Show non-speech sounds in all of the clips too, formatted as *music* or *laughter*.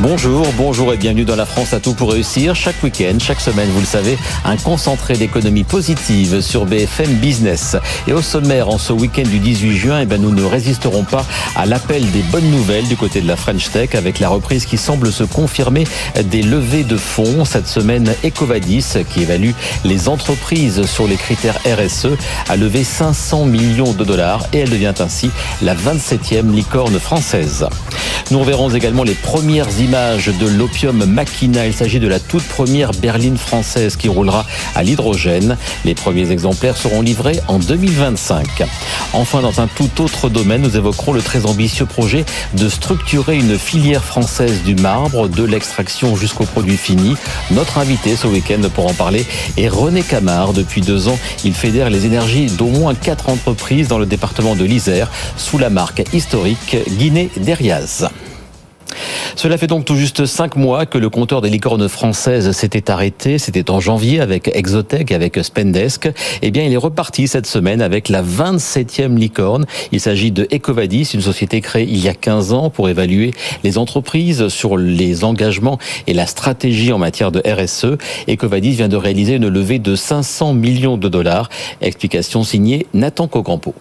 Bonjour, bonjour et bienvenue dans la France à tout pour réussir. Chaque week-end, chaque semaine, vous le savez, un concentré d'économie positive sur BFM Business. Et au sommaire, en ce week-end du 18 juin, eh ben, nous ne résisterons pas à l'appel des bonnes nouvelles du côté de la French Tech avec la reprise qui semble se confirmer des levées de fonds. Cette semaine, Ecovadis, qui évalue les entreprises sur les critères RSE, a levé 500 millions de dollars et elle devient ainsi la 27e licorne française. Nous reverrons également les premières de l'Opium Machina. Il s'agit de la toute première berline française qui roulera à l'hydrogène. Les premiers exemplaires seront livrés en 2025. Enfin, dans un tout autre domaine, nous évoquerons le très ambitieux projet de structurer une filière française du marbre, de l'extraction jusqu'au produit fini. Notre invité ce week-end pour en parler est René Camard. Depuis deux ans, il fédère les énergies d'au moins quatre entreprises dans le département de l'Isère sous la marque historique Guinée Deriaz. Cela fait donc tout juste cinq mois que le compteur des licornes françaises s'était arrêté. C'était en janvier avec Exotech, avec Spendesk. Eh bien, il est reparti cette semaine avec la 27e licorne. Il s'agit de Ecovadis, une société créée il y a 15 ans pour évaluer les entreprises sur les engagements et la stratégie en matière de RSE. Ecovadis vient de réaliser une levée de 500 millions de dollars. Explication signée Nathan Cocampo.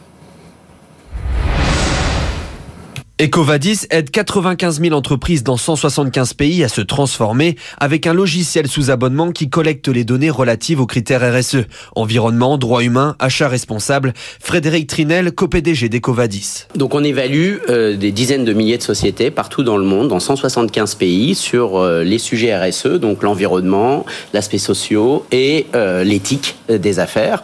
Ecovadis aide 95 000 entreprises dans 175 pays à se transformer avec un logiciel sous abonnement qui collecte les données relatives aux critères RSE, environnement, droits humains, achats responsables. Frédéric Trinel, co-PDG d'Ecovadis. Donc on évalue euh, des dizaines de milliers de sociétés partout dans le monde, dans 175 pays, sur euh, les sujets RSE, donc l'environnement, l'aspect social et euh, l'éthique des affaires.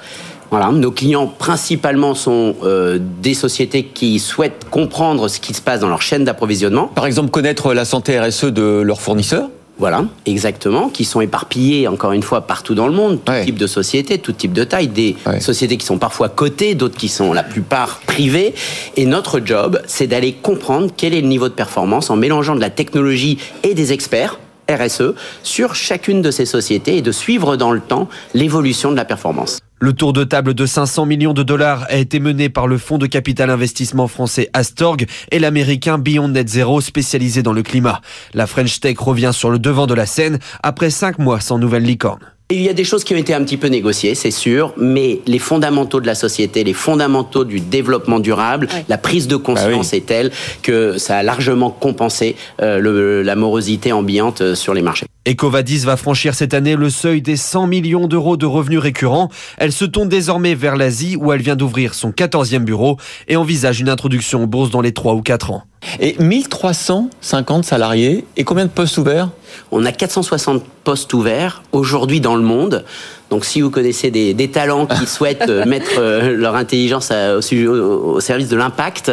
Voilà, nos clients principalement sont euh, des sociétés qui souhaitent comprendre ce qui se passe dans leur chaîne d'approvisionnement. Par exemple, connaître la santé RSE de leurs fournisseurs. Voilà, exactement, qui sont éparpillés encore une fois partout dans le monde, tout type de sociétés, tout type de taille, des sociétés qui sont parfois cotées, d'autres qui sont la plupart privées. Et notre job, c'est d'aller comprendre quel est le niveau de performance en mélangeant de la technologie et des experts RSE sur chacune de ces sociétés et de suivre dans le temps l'évolution de la performance. Le tour de table de 500 millions de dollars a été mené par le fonds de capital investissement français Astorg et l'américain Beyond Net Zero spécialisé dans le climat. La French Tech revient sur le devant de la scène après cinq mois sans nouvelle licorne. Il y a des choses qui ont été un petit peu négociées, c'est sûr, mais les fondamentaux de la société, les fondamentaux du développement durable, la prise de conscience bah est telle que ça a largement compensé euh, la morosité ambiante euh, sur les marchés. Ecovadis va franchir cette année le seuil des 100 millions d'euros de revenus récurrents. Elle se tourne désormais vers l'Asie où elle vient d'ouvrir son 14e bureau et envisage une introduction en bourse dans les 3 ou 4 ans. Et 1350 salariés et combien de postes ouverts? On a 460 postes ouverts aujourd'hui dans le monde. Donc si vous connaissez des, talents qui *laughs* souhaitent euh, mettre euh, leur intelligence au, service de l'impact,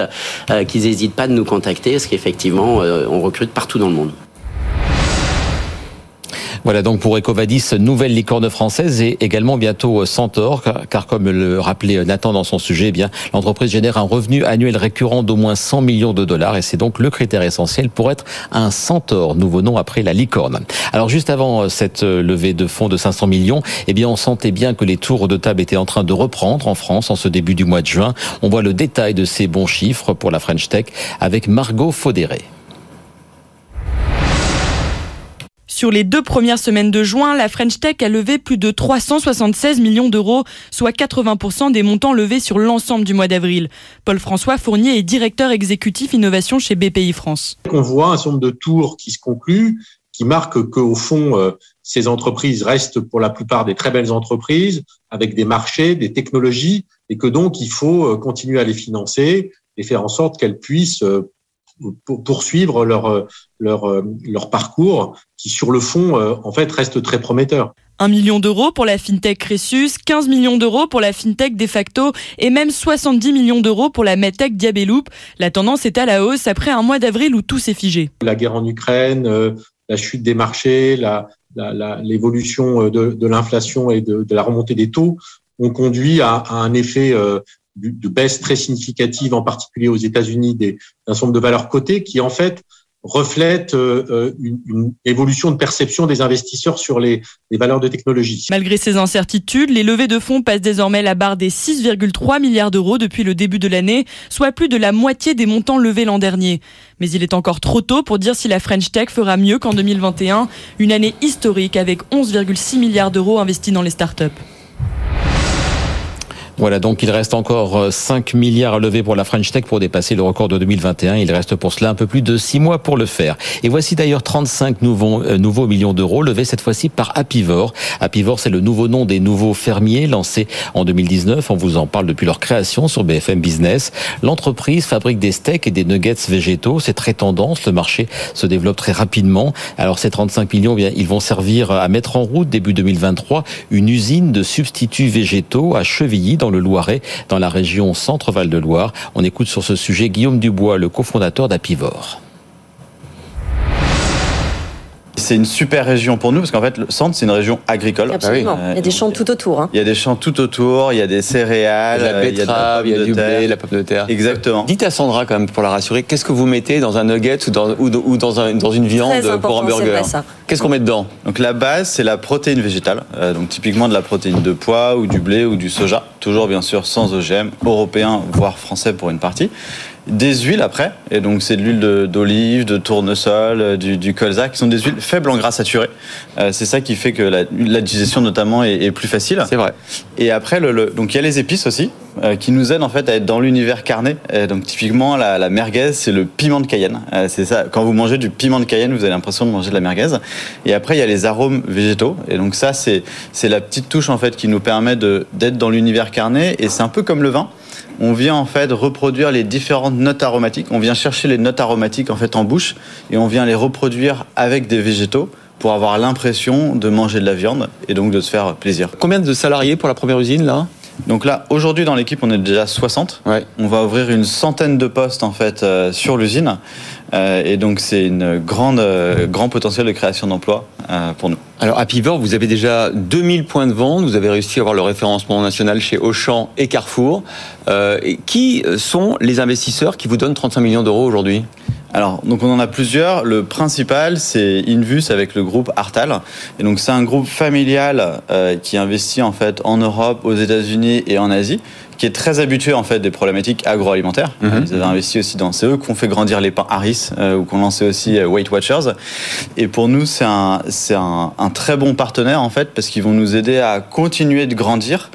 euh, qu'ils n'hésitent pas de nous contacter parce qu'effectivement, on recrute partout dans le monde. Voilà donc pour Ecovadis, nouvelle licorne française et également bientôt Centaure, car comme le rappelait Nathan dans son sujet, eh bien l'entreprise génère un revenu annuel récurrent d'au moins 100 millions de dollars et c'est donc le critère essentiel pour être un Centaure, nouveau nom après la licorne. Alors juste avant cette levée de fonds de 500 millions, eh bien on sentait bien que les tours de table étaient en train de reprendre en France en ce début du mois de juin. On voit le détail de ces bons chiffres pour la French Tech avec Margot Faudéré. Sur les deux premières semaines de juin, la French Tech a levé plus de 376 millions d'euros, soit 80% des montants levés sur l'ensemble du mois d'avril. Paul-François Fournier est directeur exécutif innovation chez BPI France. On voit un certain nombre de tours qui se concluent, qui marquent qu'au fond, euh, ces entreprises restent pour la plupart des très belles entreprises, avec des marchés, des technologies, et que donc il faut euh, continuer à les financer et faire en sorte qu'elles puissent euh, poursuivre leur, leur, leur parcours qui, sur le fond, euh, en fait, reste très prometteur. 1 million d'euros pour la fintech Cressus, 15 millions d'euros pour la fintech De facto et même 70 millions d'euros pour la medtech Diabeloop. La tendance est à la hausse après un mois d'avril où tout s'est figé. La guerre en Ukraine, euh, la chute des marchés, l'évolution euh, de, l'inflation et de, la remontée des taux ont conduit à, un effet de baisse très significative, en particulier aux États-Unis, d'un certain nombre de valeurs cotées qui, en fait, reflète une, une, évolution de perception des investisseurs sur les, les, valeurs de technologie. Malgré ces incertitudes, les levées de fonds passent désormais la barre des 6,3 milliards d'euros depuis le début de l'année, soit plus de la moitié des montants levés l'an dernier. Mais il est encore trop tôt pour dire si la French Tech fera mieux qu'en 2021, une année historique avec 11,6 milliards d'euros investis dans les startups. Voilà, donc il reste encore 5 euh, milliards à lever pour la French Tech pour dépasser le record de 2021. Il reste pour cela un peu plus de 6 mois pour le faire. Et voici d'ailleurs 35 nouveaux, euh, nouveaux millions d'euros levés cette fois-ci par Apivor. Apivor, c'est le nouveau nom des nouveaux fermiers lancés en 2019. On vous en parle depuis leur création sur BFM Business. L'entreprise fabrique des steaks et des nuggets végétaux. C'est très tendance. Le marché se développe très rapidement. Alors ces 35 millions, eh ils vont servir à mettre en route début 2023 une usine de substituts végétaux à Chevilly le Loiret, dans la région Centre-Val de Loire. On écoute sur ce sujet Guillaume Dubois, le cofondateur d'Apivor. C'est une super région pour nous parce qu'en fait, le centre, c'est une région agricole. Absolument. il y a des champs tout autour. Hein. Il y a des champs tout autour, il y a des céréales, il y a, la il y a du blé, la pomme de terre. Exactement. Dites à Sandra, quand même, pour la rassurer, qu'est-ce que vous mettez dans un nugget ou dans, ou, dans, un, dans une viande pour un burger Qu'est-ce qu'on met dedans Donc la base, c'est la protéine végétale. Euh, donc typiquement de la protéine de pois ou du blé ou du soja. Toujours bien sûr sans OGM, européen voire français pour une partie des huiles après, et donc c'est de l'huile d'olive, de, tournesol, euh, du, colza, qui sont des huiles faibles en gras saturé. Euh, c'est ça qui fait que la, digestion notamment est, plus facile. C'est vrai. Et après, le, donc il y a les épices aussi, euh, qui nous aident en fait à être dans l'univers carné. donc typiquement, la, la merguez, c'est le piment de Cayenne. c'est ça. Quand vous mangez du piment de Cayenne, vous avez l'impression de manger de la merguez. Et après, il y a les arômes végétaux. Et donc ça, c'est c'est la petite touche en fait qui nous permet d'être dans l'univers carné. Et c'est un peu comme le vin on vient en fait reproduire les différentes notes aromatiques. On vient chercher les notes aromatiques en fait en bouche et on vient les reproduire avec des végétaux pour avoir l'impression de manger de la viande et donc de se faire plaisir. Combien de salariés pour la première usine là? Donc là, aujourd'hui dans l'équipe, on est déjà 60. On va ouvrir une centaine de postes en fait euh, sur l'usine, euh, et donc c'est une grande, euh, grand potentiel de création d'emplois pour nous. Alors à Pivot, vous avez déjà 2000 points de vente, vous avez réussi à avoir le référencement national chez Auchan et Carrefour. Et qui sont les investisseurs qui vous donnent 35 millions d'euros aujourd'hui? Alors, donc on en a plusieurs. Le principal, c'est Invus avec le groupe Artal. Et donc, c'est un groupe familial euh, qui investit en fait en Europe, aux États-Unis et en Asie qui est très habitué en fait des problématiques agroalimentaires. Mhm. Ils avaient investi aussi dans c'est eux qu'on fait grandir les pains Harris euh, ou qu'on lancé aussi euh, Weight Watchers. Et pour nous, c'est un c'est un, un, très bon partenaire en fait parce qu'ils vont nous aider à continuer de grandir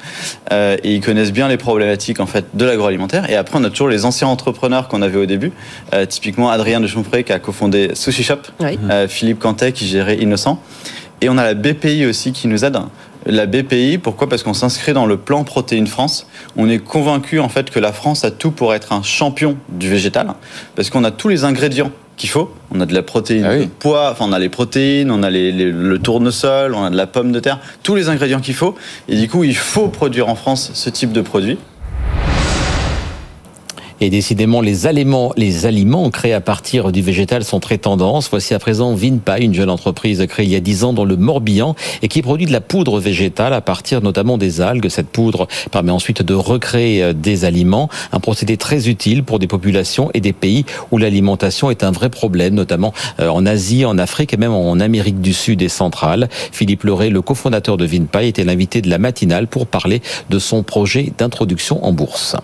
euh, et ils connaissent bien les problématiques en fait de l'agroalimentaire. Et après, on a toujours les anciens entrepreneurs qu'on avait au début, euh, typiquement Adrien de Chompré qui a cofondé Sushi Shop, euh, Philippe Cantet qui gérait Innocent. Et on a la BPI aussi qui nous aide la BPI. Pourquoi? Parce qu'on s'inscrit dans le plan Protéines France. On est convaincu en fait que la France a tout pour être un champion du végétal, parce qu'on a tous les ingrédients qu'il faut. On a de la protéine ah de pois, enfin on a les protéines, on a le tournesol, on a de la pomme de terre, tous les ingrédients qu'il faut. Et du coup, il faut produire en France ce type de produit. Et décidément, les aliments, les aliments créés à partir du végétal sont très tendance. Voici à présent Vinpa, une jeune entreprise créée il y a 10 ans dans le Morbihan et qui produit de la poudre végétale à partir notamment des algues. Cette poudre permet ensuite de recréer euh, des aliments, un procédé très utile pour des populations et des pays où l'alimentation est un vrai problème, notamment euh, en Asie, en Afrique et même en Amérique du Sud et centrale. Philippe Leray, le cofondateur de Vinpa, était l'invité de la matinale pour parler de son projet d'introduction en bourse.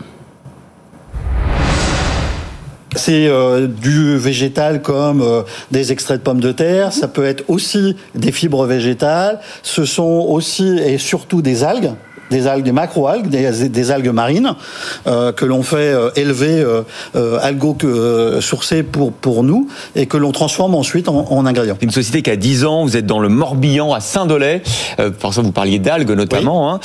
C'est euh, du végétal comme euh, des extraits de pommes de terre, ça peut être aussi des fibres végétales, ce sont aussi et surtout des algues des algues, des macro-algues, des, algues marines euh, que l'on fait euh, élever euh, euh algo sourcées pour pour nous et que l'on transforme ensuite en, en ingrédients. Une société qui a 10 ans, vous êtes dans le Morbihan à Saint-Dolay. Euh, ça, vous parliez d'algues notamment. Hein.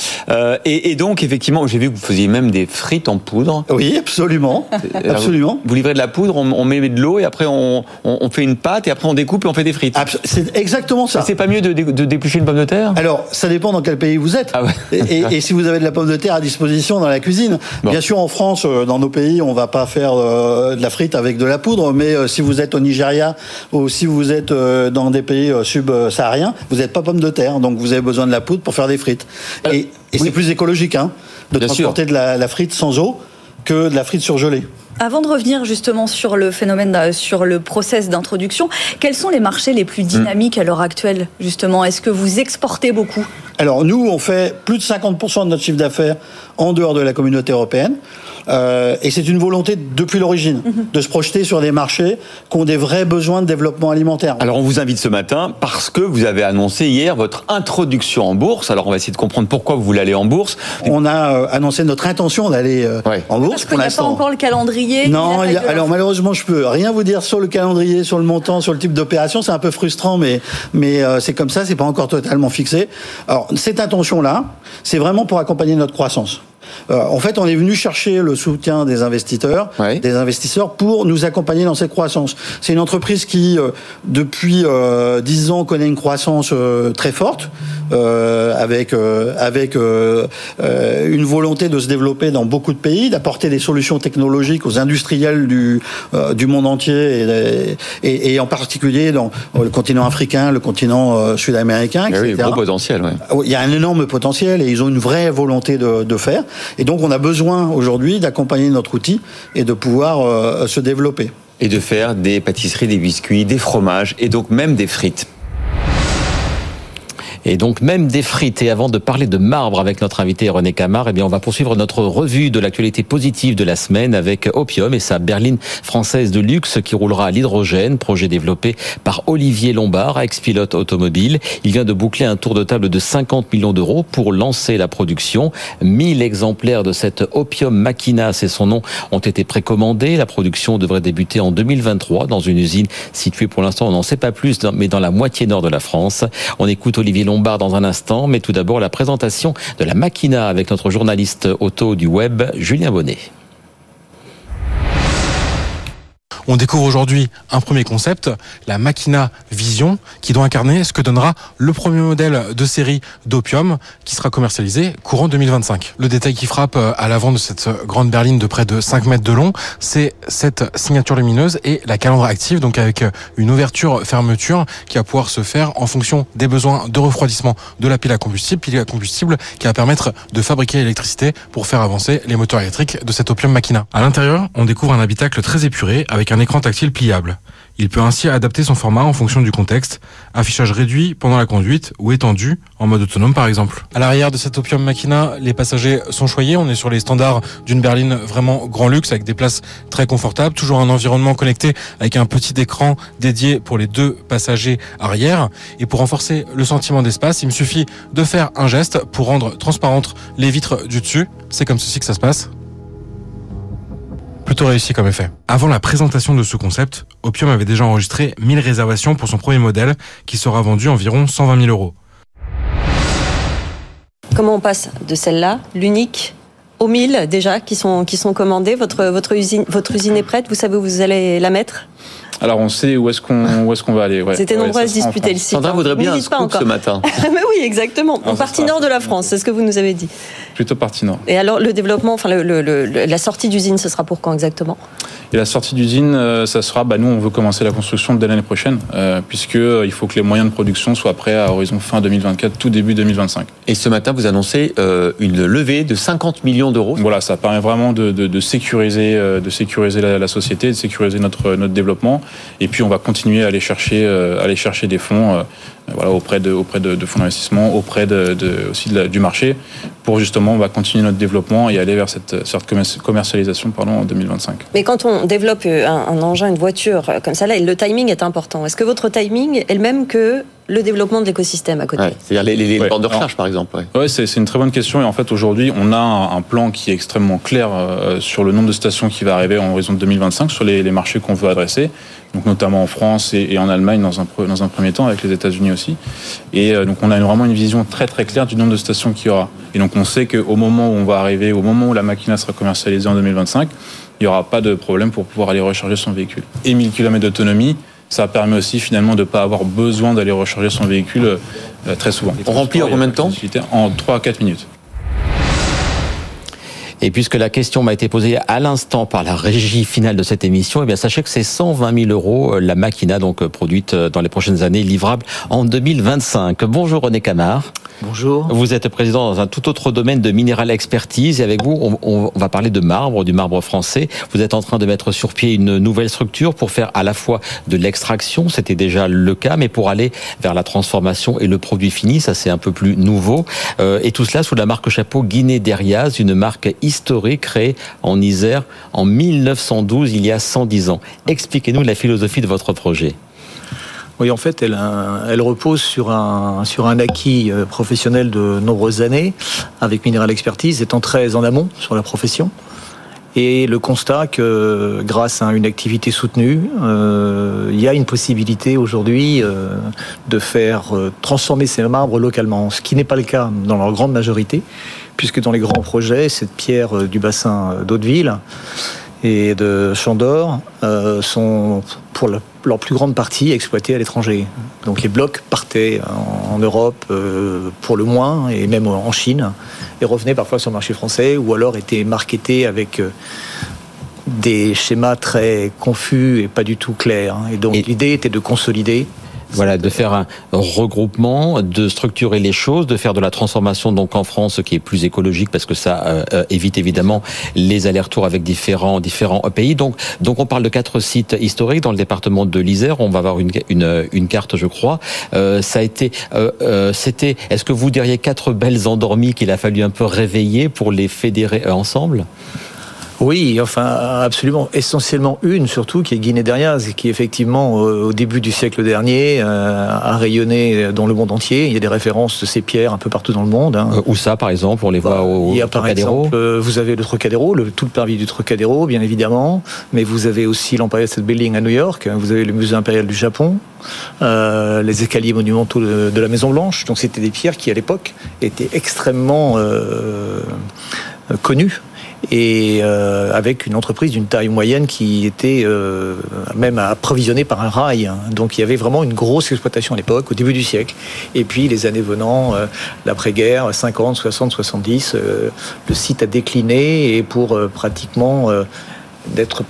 Et, et, donc effectivement, j'ai vu que vous faisiez même des frites en poudre. Oui, absolument, absolument. Vous, livrez de la poudre, on, on met de l'eau et après on, on, fait une pâte et après on découpe et on fait des frites. C'est exactement ça. C'est pas mieux de, de, déplucher une pomme de terre? Alors, ça dépend dans quel pays vous êtes. Ah ouais. et, et, si vous avez de la pomme de terre à disposition dans la cuisine. Bien sûr, en France, euh, dans nos pays, on va pas faire euh, de la frite avec de la poudre, mais euh, si vous êtes au Nigeria ou si vous êtes dans des pays subsahariens, vous n'êtes pas pomme de terre, donc vous avez besoin de la poudre pour faire des frites. Et, c'est plus écologique hein, de transporter de la, la frite sans eau que de la frite surgelée. Avant de revenir justement sur le phénomène, sur le process d'introduction, quels sont les marchés les plus dynamiques à l'heure actuelle justement? Est-ce que vous exportez beaucoup? Alors nous, on fait plus de 50% de notre chiffre d'affaires en dehors de la communauté européenne. Euh, et c'est une volonté depuis l'origine mhm. de se projeter sur des marchés qui ont des vrais besoins de développement alimentaire. Alors on vous invite ce matin parce que vous avez annoncé hier votre introduction en bourse. Alors on va essayer de comprendre pourquoi vous voulez aller en bourse. On a euh, annoncé notre intention d'aller euh, en bourse. Parce qu'il n'y a pas encore le calendrier. Non, alors malheureusement je peux rien vous dire sur le calendrier, sur le montant, sur le type d'opération. C'est un peu frustrant, mais mais c'est comme ça, c'est pas encore totalement fixé. Alors cette intention là, c'est vraiment pour accompagner notre croissance. Euh, en fait, on est venu chercher le soutien des investisseurs, des investisseurs pour nous accompagner dans cette croissance. C'est une entreprise qui, euh, depuis euh, 10 ans, connaît une croissance euh, très forte, avec avec une volonté de se développer dans beaucoup de pays, d'apporter des solutions technologiques aux industriels du du monde entier et, et, et, en particulier dans le continent africain, le continent sud-américain. Oui, gros potentiel. Ouais. Il y a un énorme potentiel et ils ont une vraie volonté de, de faire. Et donc on a besoin aujourd'hui d'accompagner notre outil et de pouvoir euh, se développer. Et de faire des pâtisseries, des biscuits, des fromages et donc même des frites et donc même des frites. Et avant de parler de marbre avec notre invité René Camard, eh bien on va poursuivre notre revue de l'actualité positive de la semaine avec Opium et sa berline française de luxe qui roulera à l'hydrogène, projet développé par Olivier Lombard, ex-pilote automobile. Il vient de boucler un tour de table de 50 millions d'euros pour lancer la production. 1000 exemplaires de cette Opium Machina, c'est son nom, ont été précommandés. La production devrait débuter en 2023 dans une usine située pour l'instant, on n'en sait pas plus, mais dans la moitié nord de la France. On écoute Olivier Lombard dans un instant, mais tout d'abord la présentation de la Machina avec notre journaliste auto du web, Julien Bonnet. On découvre aujourd'hui un premier concept, la Machina Vision, qui doit incarner ce que donnera le premier modèle de série d'Opium, qui sera commercialisé courant 2025. Le détail qui frappe euh, à l'avant de cette grande berline de près de 5 mètres de long, c'est cette signature lumineuse et la calandre active, donc avec euh, une ouverture-fermeture qui va pouvoir se faire en fonction des besoins de refroidissement de la pile à combustible, pile à combustible qui va permettre de fabriquer l'électricité pour faire avancer les moteurs électriques de cette Opium Machina. À l'intérieur, on découvre un habitacle très épuré avec un écran tactile pliable. Il peut ainsi adapter son format en fonction du contexte, affichage réduit pendant la conduite ou étendu en mode autonome par exemple. À l'arrière de cette Opium Machina, les passagers sont choyés, on est sur les standards d'une berline vraiment grand luxe avec des places très confortables, toujours un environnement connecté avec un petit écran dédié pour les deux passagers arrière et pour renforcer le sentiment d'espace, il me suffit de faire un geste pour rendre transparentes les vitres du dessus. C'est comme ceci que ça se passe plutôt réussi comme effet. Avant la présentation de ce concept, Opium avait déjà enregistré 1000 réservations pour son premier modèle, qui sera vendu environ 120 000 euros. Comment on passe de celle-là, l'unique, aux 1000 déjà qui sont, commandées votre, votre, usine, votre usine est prête Vous savez où vous allez la mettre? Alors on sait où est-ce qu'on où est-ce qu'on va aller. Ouais. C'était nombreux à se disputer le site. Sandra voudrait bien un scoop ce matin. *laughs* Mais oui, exactement. En partie nord de la France, c'est ce que vous nous avez dit. Plutôt partie nord. Et alors le développement, enfin le, le, la sortie d'usine, ce sera pour quand exactement? Et la sortie d'usine, euh, ça sera. Bah, nous, on veut commencer la construction dès l'année prochaine, euh, puisque euh, il faut que les moyens de production soient prêts à horizon fin 2024, tout début 2025. Et ce matin, vous annoncez euh, une levée de 50 millions d'euros. Voilà, ça permet vraiment de, de, de sécuriser, de sécuriser la, la, société, de sécuriser notre notre développement. Et puis on va continuer à aller chercher, euh, aller chercher des fonds euh, voilà, auprès, de, auprès de, fonds d'investissement, auprès de, aussi du marché, pour justement continuer notre développement et aller vers cette, sorte commercialisation pardon, en 2025. Mais quand on développe un, un engin, une voiture comme ça, là, le timing est important. Est-ce que votre timing est le même que le développement de l'écosystème à côté. C'est-à-dire les, les, de recharge, par exemple. Oui, ouais, c'est une très bonne question. Et en fait, aujourd'hui, on a un, plan qui est extrêmement clair euh, sur le nombre de stations qui va arriver en horizon de 2025 sur les, les marchés qu'on veut adresser. Donc, notamment en France et, et, en Allemagne dans un, dans un premier temps, avec les États-Unis aussi. Et euh, donc, on a vraiment une vision très très claire du nombre de stations qu'il y aura. Et donc, on sait qu'au moment où on va arriver, au moment où la machine sera commercialisée en 2025, il n'y aura pas de problème pour pouvoir aller recharger son véhicule. Et 1000 km d'autonomie, ça permet aussi finalement de ne pas avoir besoin d'aller recharger son véhicule euh, très souvent. On remplit en combien de temps? En 3 à 4 minutes. Et puisque la question m'a été posée à l'instant par la régie finale de cette émission, eh bien sachez que c'est 120 000 euros euh, la machina donc euh, produite euh, dans les prochaines années, livrable en 2025. Bonjour René Camard. Bonjour. Vous êtes président dans un tout autre domaine de minéral expertise et avec vous, on, on, va parler de marbre, du marbre français. Vous êtes en train de mettre sur pied une nouvelle structure pour faire à la fois de l'extraction, c'était déjà le cas, mais pour aller vers la transformation et le produit fini, ça c'est un peu plus nouveau. Euh, et tout cela sous la marque chapeau Guinée Deriaz, une marque historique créée en Isère en 1912, il y a 110 ans. Expliquez-nous la philosophie de votre projet. Oui, en fait, elle, elle, repose sur un, sur un acquis euh, professionnel de nombreuses années, avec Minéral Expertise, étant très en amont sur la profession. Et le constat que grâce à une activité soutenue, euh, il y a une possibilité aujourd'hui euh, de faire euh, transformer ces marbres localement, ce qui n'est pas le cas dans leur grande majorité, puisque dans les grands projets, cette pierre du bassin d'Hauteville et de Chandor euh, sont pour leur plus grande partie exploités à l'étranger. Donc les blocs partaient en, Europe euh, pour le moins et même en Chine et revenaient parfois sur le marché français ou alors étaient marketés avec euh, des schémas très confus et pas du tout clairs. Et donc l'idée était de consolider voilà, de faire un regroupement, de structurer les choses, de faire de la transformation donc en France qui est plus écologique parce que ça euh, euh, évite évidemment les allers-retours avec différents différents pays. Donc donc on parle de quatre sites historiques dans le département de l'Isère. On va avoir une une, une carte, je crois. Euh, ça a été euh, c'était. Est-ce que vous diriez quatre belles endormies qu'il a fallu un peu réveiller pour les fédérer ensemble? Oui, enfin absolument, essentiellement une surtout qui est Guinée Deriaz, qui effectivement au début du siècle dernier euh, a rayonné dans le monde entier. Il y a des références de ces pierres un peu partout dans le monde. Hein. Euh, où ça, par exemple, on les voit bah, au Il y a par exemple, euh, vous avez le Trocadéro, le, tout le parvis du Trocadéro, bien évidemment, mais vous avez aussi l'Empire State Building à New York, vous avez le Musée impérial du Japon, euh, les escaliers monumentaux de, de la Maison Blanche. Donc c'était des pierres qui à l'époque étaient extrêmement euh, connues et euh, avec une entreprise d'une taille moyenne qui était euh, même approvisionnée par un rail. Donc il y avait vraiment une grosse exploitation à l'époque, au début du siècle. Et puis les années venant, euh, l'après-guerre, 50, 60, 70, le site a décliné et pour pratiquement d'être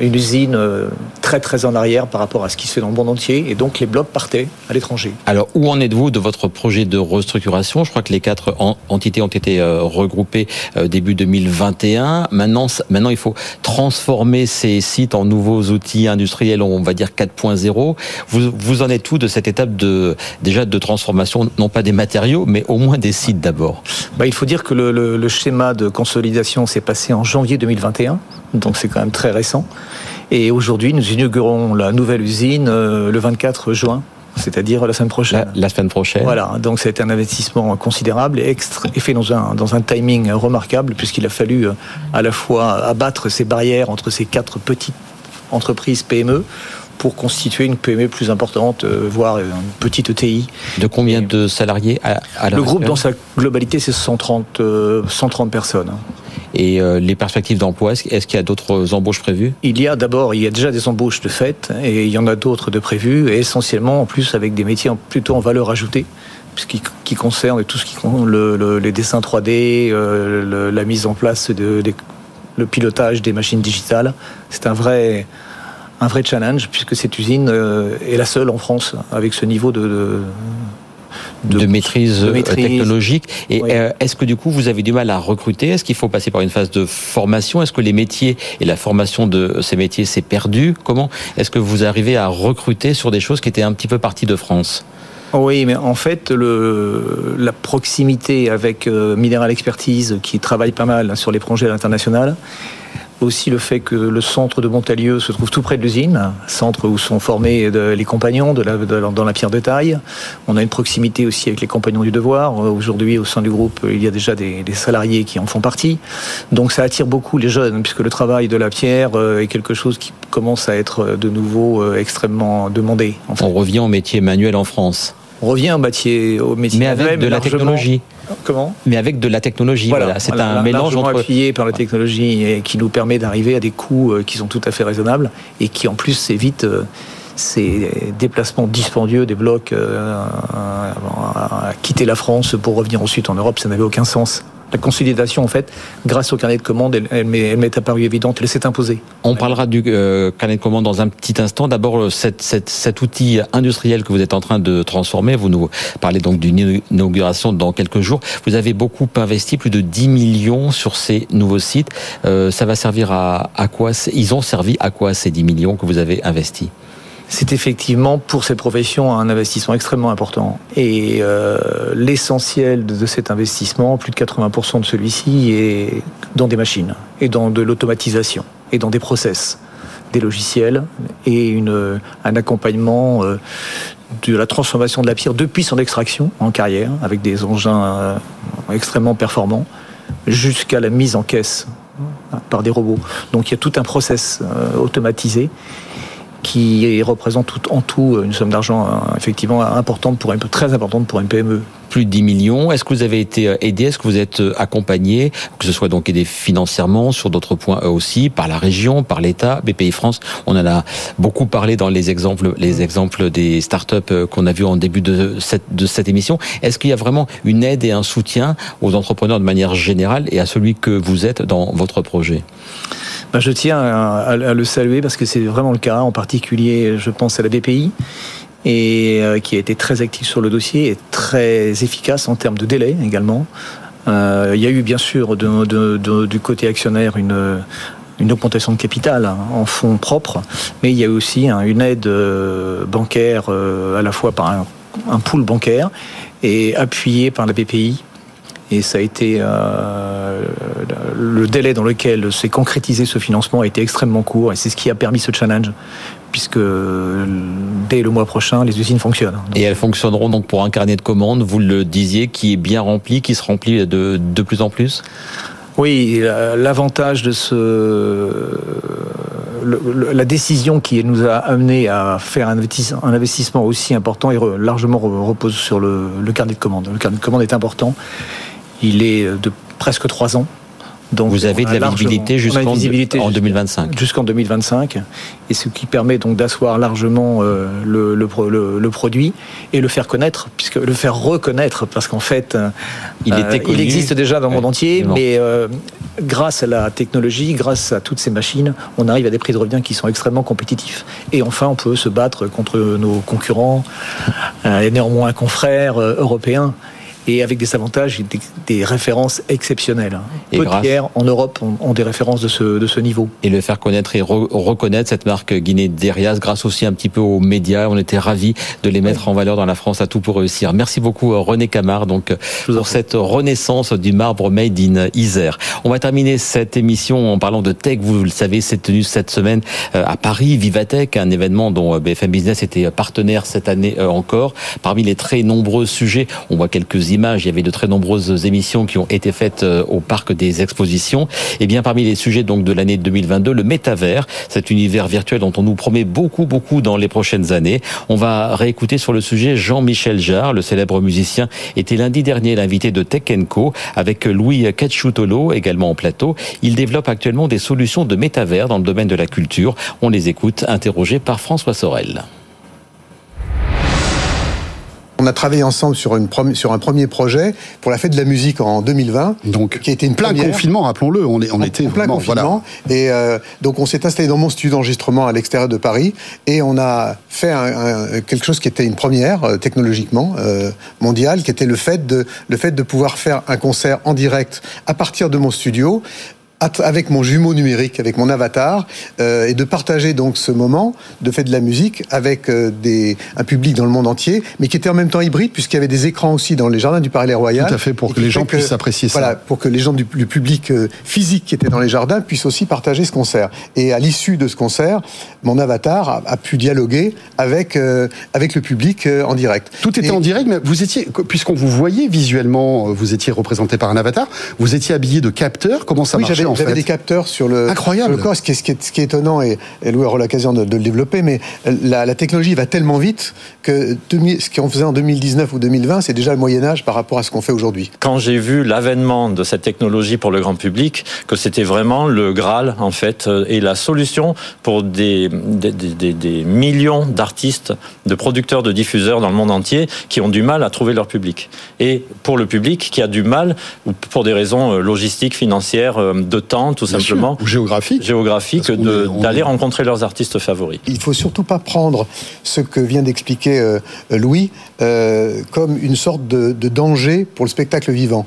une usine euh, très très en arrière par rapport à ce qui se fait dans le monde entier et donc les blocs partaient à l'étranger. Alors où en êtes-vous de votre projet de restructuration? Je crois que les quatre entités ont été euh, regroupées euh, début 2021. Maintenant, maintenant il faut transformer ces sites en nouveaux outils industriels, on va dire 4.0. Vous, vous en êtes où de cette étape de déjà de transformation, non pas des matériaux, mais au moins des sites d'abord bah, Il faut dire que le, le schéma de consolidation s'est passé en janvier 2021 donc c'est quand même très récent. Et aujourd'hui, nous inaugurons la nouvelle usine euh, le 24 juin c'est-à-dire la semaine prochaine. La, semaine prochaine. Voilà, donc c'est un investissement considérable et, et fait dans un, dans un timing remarquable puisqu'il a fallu euh, à la fois abattre ces barrières entre ces quatre petites entreprises PME pour constituer une PME plus importante, euh, voire une petite ETI. De combien de salariés à, Le groupe, dans sa globalité, c'est 130, 130 personnes. Et euh, les perspectives d'emploi, est-ce qu'il y a d'autres embauches prévues? Il y a d'abord, il y a déjà des embauches de fait, et il y en a d'autres de prévues, et essentiellement en plus avec des métiers plutôt en valeur ajoutée qui, qui concerne tout ce qui concerne le, les dessins 3D, euh, la mise en place de, le pilotage des machines digitales. C'est un vrai un vrai challenge puisque cette usine euh, est la seule en France avec ce niveau de, de, maîtrise, technologique. Et euh, est-ce que du coup vous avez du mal à recruter? Est-ce qu'il faut passer par une phase de formation? Est-ce que les métiers et la formation de ces métiers s'est perdue Comment est-ce que vous arrivez à recruter sur des choses qui étaient un petit peu parties de France? Oui, mais en fait, le, la proximité avec euh, Minéral Expertise, qui travaille pas mal sur les projets à l'international, aussi le fait que le centre de Montalieu se trouve tout près de l'usine, centre où sont formés les compagnons de la, dans la pierre de taille. On a une proximité aussi avec les compagnons du devoir. Aujourd'hui, au sein du groupe, il y a déjà des, salariés qui en font partie. Donc ça attire beaucoup les jeunes, puisque le travail de la pierre euh, est quelque chose qui commence à être de nouveau euh, extrêmement demandé. On revient au métier manuel en France. On revient au métier, au métier mais avec de la technologie. Comment Mais avec de la technologie. Voilà, c'est un mélange entre appuyé par la technologie et qui nous permet d'arriver à des coûts euh, qui sont tout à fait raisonnables et qui en plus évitent euh, ces déplacements dispendieux des blocs euh, à quitter la France pour revenir ensuite en Europe, ça n'avait aucun sens. La consolidation, en fait, grâce au carnet de commandes, elle, elle m'est apparue évidente, elle s'est imposée. On parlera du euh, carnet de commandes dans un petit instant. D'abord, cet, cet outil industriel que vous êtes en train de transformer, vous nous parlez donc d'une inauguration dans quelques jours. Vous avez beaucoup investi, plus de 10 millions sur ces nouveaux sites. Euh, ça va servir à, à quoi? Ils ont servi à quoi ces 10 millions que vous avez investis? C'est effectivement pour ces professions un investissement extrêmement important. Et euh, l'essentiel de, cet investissement, plus de 80% de celui-ci, est dans des machines et dans de l'automatisation et dans des process, des logiciels et un accompagnement euh, de la transformation de la pierre depuis son extraction en carrière, avec des engins euh, extrêmement performants, jusqu'à la mise en caisse par des robots. Donc il y a tout un process automatisé qui représente en tout une somme d'argent euh, effectivement importante pour un très importante pour une PME plus de 10 millions. Est-ce que vous avez été euh, aidé? Est-ce que vous êtes euh, accompagné? Que ce soit donc aidé financièrement sur d'autres points aussi, par la région, par l'État, BPI France. On en a beaucoup parlé dans les exemples, les exemples des startups qu'on a vus en début de cette, de cette émission. Est-ce qu'il y a vraiment une aide et un soutien aux entrepreneurs de manière générale et à celui que vous êtes dans votre projet? Ben, je tiens à, le saluer parce que c'est vraiment le cas. En particulier, je pense à la BPI et euh, qui a été très active sur le dossier et très efficace en termes de délai également. Euh, il y a eu bien sûr du côté actionnaire une, une augmentation de capital hein, en fonds propres, mais il y a aussi hein, une aide euh, bancaire à la fois par un, un pool bancaire et appuyé par la BPI et ça a été euh, le délai dans lequel s'est concrétisé ce financement a été extrêmement court et c'est ce qui a permis ce challenge puisque dès le mois prochain, les usines fonctionnent. Et elles fonctionneront donc pour un carnet de commandes, vous le disiez, qui est bien rempli, qui se remplit de, de plus en plus? Oui, l'avantage de ce... la décision qui nous a amené à faire un investissement aussi important et largement repose sur le, le carnet de commandes. Le carnet de commandes est important il est de presque trois ans. Donc vous avez de la visibilité jusqu'en 2025. Jusqu'en 2025, et ce qui permet donc d'asseoir largement euh, le, le, produit et le faire connaître, puisque le faire reconnaître, parce qu'en fait, il, euh, il, existe déjà dans le monde entier, mais euh, grâce à la technologie, grâce à toutes ces machines, on arrive à des prix de revient qui sont extrêmement compétitifs. Et enfin, on peut se battre contre nos concurrents et néanmoins confrères européens et avec des avantages et des, références exceptionnelles. Et Peu de pierres en Europe ont, des références de ce, de ce niveau. Et le faire connaître et reconnaître cette marque Guinée Derias grâce aussi un petit peu aux médias. On était ravis de les mettre en valeur dans la France à tout pour réussir. Merci beaucoup René Camard donc pour cette renaissance du marbre made in Isère. On va terminer cette émission en parlant de tech. Vous le savez, c'est tenu cette semaine euh, à Paris, Vivatech, un événement dont euh, BFM Business était partenaire cette année euh, encore. Parmi les très nombreux sujets, on voit quelques images. Il y avait de très nombreuses émissions qui ont été faites euh, au parc des expositions. Et bien parmi les sujets donc de l'année 2022, le métavers, cet univers virtuel dont on nous promet beaucoup beaucoup dans les prochaines années. On va réécouter sur le sujet Jean-Michel Jarre, le célèbre musicien, était lundi dernier l'invité de Tech Co avec Louis Cacciutolo également en plateau. Il développe actuellement des solutions de métavers dans le domaine de la culture. On les écoute interrogés par François Sorel. On a travaillé ensemble sur, une, sur un premier projet pour la fête de la musique en 2020. Donc, qui a été une plein confinement, rappelons-le. On, on était en plein confinement. Et euh, donc, on s'est installé dans mon studio d'enregistrement à l'extérieur de Paris et on a fait quelque chose qui était une première euh, technologiquement euh, mondiale, qui était le fait de le fait de pouvoir faire un concert en direct à partir de mon studio avec mon jumeau numérique, avec mon avatar, euh, et de partager donc ce moment de fait de la musique avec euh, des, un public dans le monde entier, mais qui était en même temps hybride puisqu'il y avait des écrans aussi dans les jardins du Palais Royal. Tout à fait, pour que les gens puissent apprécier ça. Voilà, pour que les gens du le public euh, physique qui était dans les jardins puissent aussi partager ce concert. Et à l'issue de ce concert, mon avatar a, pu dialoguer avec euh, avec le public en direct. Tout était en direct, mais vous étiez, puisqu'on vous voyait visuellement, vous étiez représenté par un avatar, vous étiez habillé de capteurs. Comment ça marchait en fait. Vous avez des capteurs sur le, Incroyable. corps, ce qui est, ce qui est, ce qui est étonnant, et, et Louis aura l'occasion de, de, le développer, mais la, la, technologie va tellement vite que 2000, ce qu'on faisait en 2019 ou 2020, c'est déjà le Moyen-Âge par rapport à ce qu'on fait aujourd'hui. Quand j'ai vu l'avènement de cette technologie pour le grand public, que c'était vraiment le Graal, en fait, euh, et la solution pour des, des, des, des millions d'artistes, de producteurs, de diffuseurs dans le monde entier qui ont du mal à trouver leur public. Et pour le public qui a du mal, ou pour des raisons euh, logistiques, financières, euh, de temps, tout Bien simplement. Sûr. Géographique. Géographique, d'aller rencontrer leurs artistes favoris. Il faut surtout pas prendre ce que vient d'expliquer euh, Louis euh, comme une sorte de, de danger pour le spectacle vivant.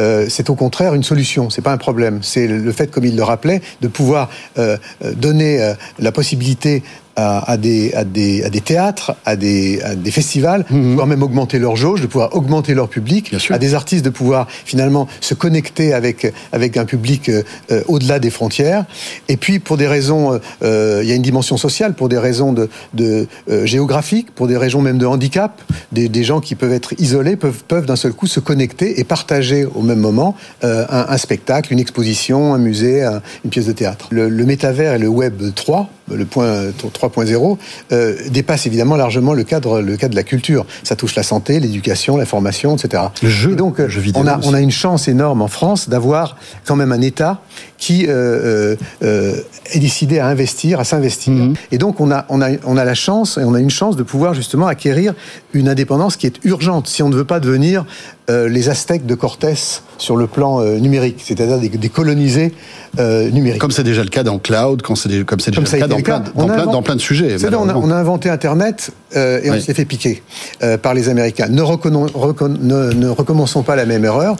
Euh, c'est au contraire une solution, c'est pas un problème. C'est le fait, comme il le rappelait, de pouvoir euh, donner euh, la possibilité à, à, des, à, des, à des théâtres, à des, à des festivals, mmh. de pouvoir même augmenter leur jauge, de pouvoir augmenter leur public, à des artistes de pouvoir finalement se connecter avec, avec un public euh, au-delà des frontières. Et puis pour des raisons, euh, il y a une dimension sociale, pour des raisons de, de euh, géographiques, pour des raisons même de handicap, des, des gens qui peuvent être isolés peuvent, peuvent d'un seul coup se connecter et partager au même moment un, un, spectacle, une exposition, un musée, un, une pièce de théâtre. Le, le métavers et le web 3, le point 3.0 euh, dépasse évidemment largement le cadre, le cadre de la culture. Ça touche la santé, l'éducation, la formation, etc. Le jeu, Et donc, le jeu vidéo on a, aussi. on a une chance énorme en France d'avoir quand même un État qui euh, euh, est décidé à investir, à s'investir. Mmh. Et donc, on a, on, a, on a la chance, et on a une chance de pouvoir justement acquérir une indépendance qui est urgente si on ne veut pas devenir euh, les Aztèques de Cortés sur le plan euh, numérique, c'est-à-dire des, des, colonisés euh, numériques. Comme c'est déjà le cas dans cloud, comme c'est déjà, comme déjà comme le cas dans, plein, dans, plein, dans plein de sujets. On a, on a, inventé Internet euh, et oui. on s'est fait piquer euh, par les Américains. Ne, ne, ne recommençons pas la même erreur.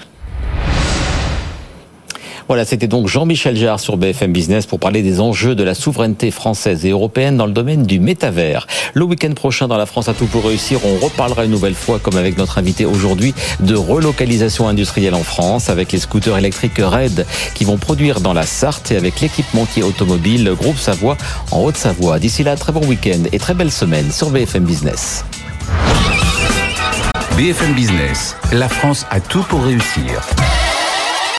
Voilà, c'était donc Jean-Michel Jarre sur BFM Business pour parler des enjeux de la souveraineté française et européenne dans le domaine du métavers. Le week-end prochain dans la France à tout pour réussir, on reparlera une nouvelle fois, comme avec notre invité aujourd'hui, de relocalisation industrielle en France avec les scooters électriques RED qui vont produire dans la Sarthe et avec l'équipementier automobile Groupe Savoie en Haute-Savoie. D'ici là, très bon week-end et très belle semaine sur BFM Business. BFM Business, la France a tout pour réussir.